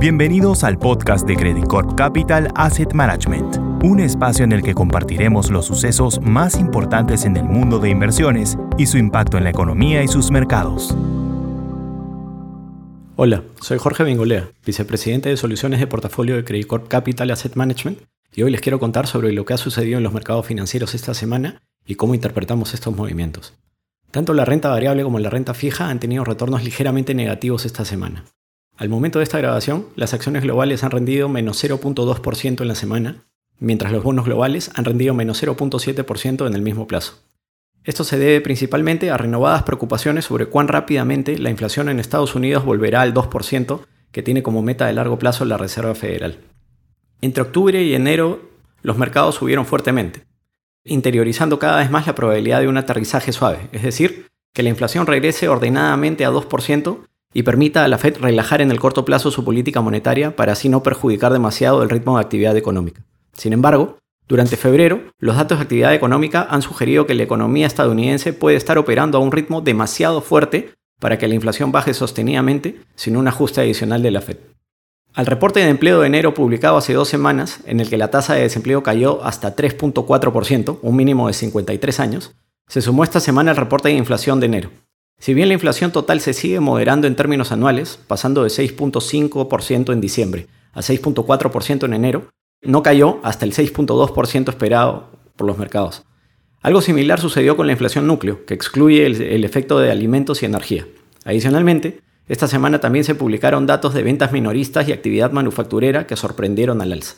Bienvenidos al podcast de Credit Corp Capital Asset Management, un espacio en el que compartiremos los sucesos más importantes en el mundo de inversiones y su impacto en la economía y sus mercados. Hola, soy Jorge Bengolea, vicepresidente de soluciones de portafolio de Credit Corp Capital Asset Management, y hoy les quiero contar sobre lo que ha sucedido en los mercados financieros esta semana y cómo interpretamos estos movimientos. Tanto la renta variable como la renta fija han tenido retornos ligeramente negativos esta semana. Al momento de esta grabación, las acciones globales han rendido menos 0.2% en la semana, mientras los bonos globales han rendido menos 0.7% en el mismo plazo. Esto se debe principalmente a renovadas preocupaciones sobre cuán rápidamente la inflación en Estados Unidos volverá al 2%, que tiene como meta de largo plazo la Reserva Federal. Entre octubre y enero, los mercados subieron fuertemente, interiorizando cada vez más la probabilidad de un aterrizaje suave, es decir, que la inflación regrese ordenadamente a 2% y permita a la Fed relajar en el corto plazo su política monetaria para así no perjudicar demasiado el ritmo de actividad económica. Sin embargo, durante febrero, los datos de actividad económica han sugerido que la economía estadounidense puede estar operando a un ritmo demasiado fuerte para que la inflación baje sostenidamente sin un ajuste adicional de la Fed. Al reporte de empleo de enero publicado hace dos semanas, en el que la tasa de desempleo cayó hasta 3.4%, un mínimo de 53 años, se sumó esta semana el reporte de inflación de enero, si bien la inflación total se sigue moderando en términos anuales, pasando de 6.5% en diciembre a 6.4% en enero, no cayó hasta el 6.2% esperado por los mercados. Algo similar sucedió con la inflación núcleo, que excluye el, el, efecto de alimentos y energía. Adicionalmente, esta semana también se publicaron datos de ventas minoristas y actividad manufacturera que sorprendieron al alza.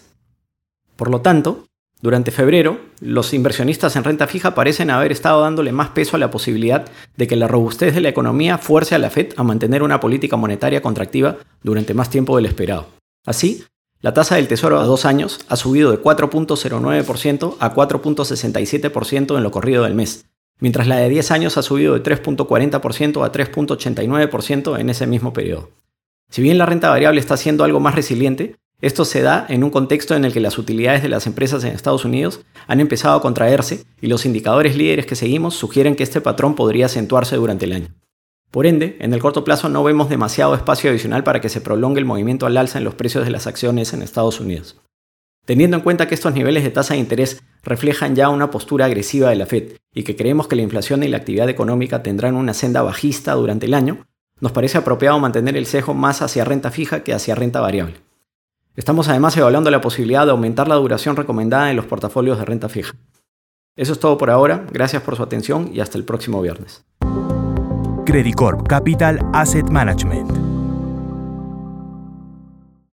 Por lo tanto, durante febrero, los inversionistas en renta fija parecen haber estado dándole más peso a la posibilidad de que la robustez de la economía fuerce a la Fed a mantener una política monetaria contractiva durante más tiempo del esperado. Así, la tasa del Tesoro a dos años ha subido de 4.09% a 4.67% en lo corrido del mes, mientras la de 10 años ha subido de 3.40% a 3.89% en ese mismo periodo. Si bien la renta variable está siendo algo más resiliente, esto se da en un contexto en el que las utilidades de las empresas en Estados Unidos han empezado a contraerse y los indicadores líderes que seguimos sugieren que este patrón podría acentuarse durante el año. Por ende, en el corto plazo no vemos demasiado espacio adicional para que se prolongue el movimiento al alza en los precios de las acciones en Estados Unidos. Teniendo en cuenta que estos niveles de tasa de interés reflejan ya una postura agresiva de la Fed y que creemos que la inflación y la actividad económica tendrán una senda bajista durante el año, nos parece apropiado mantener el sesgo más hacia renta fija que hacia renta variable. Estamos además evaluando la posibilidad de aumentar la duración recomendada en los portafolios de renta fija. Eso es todo por ahora, gracias por su atención y hasta el próximo viernes. Credit Corp Capital Asset Management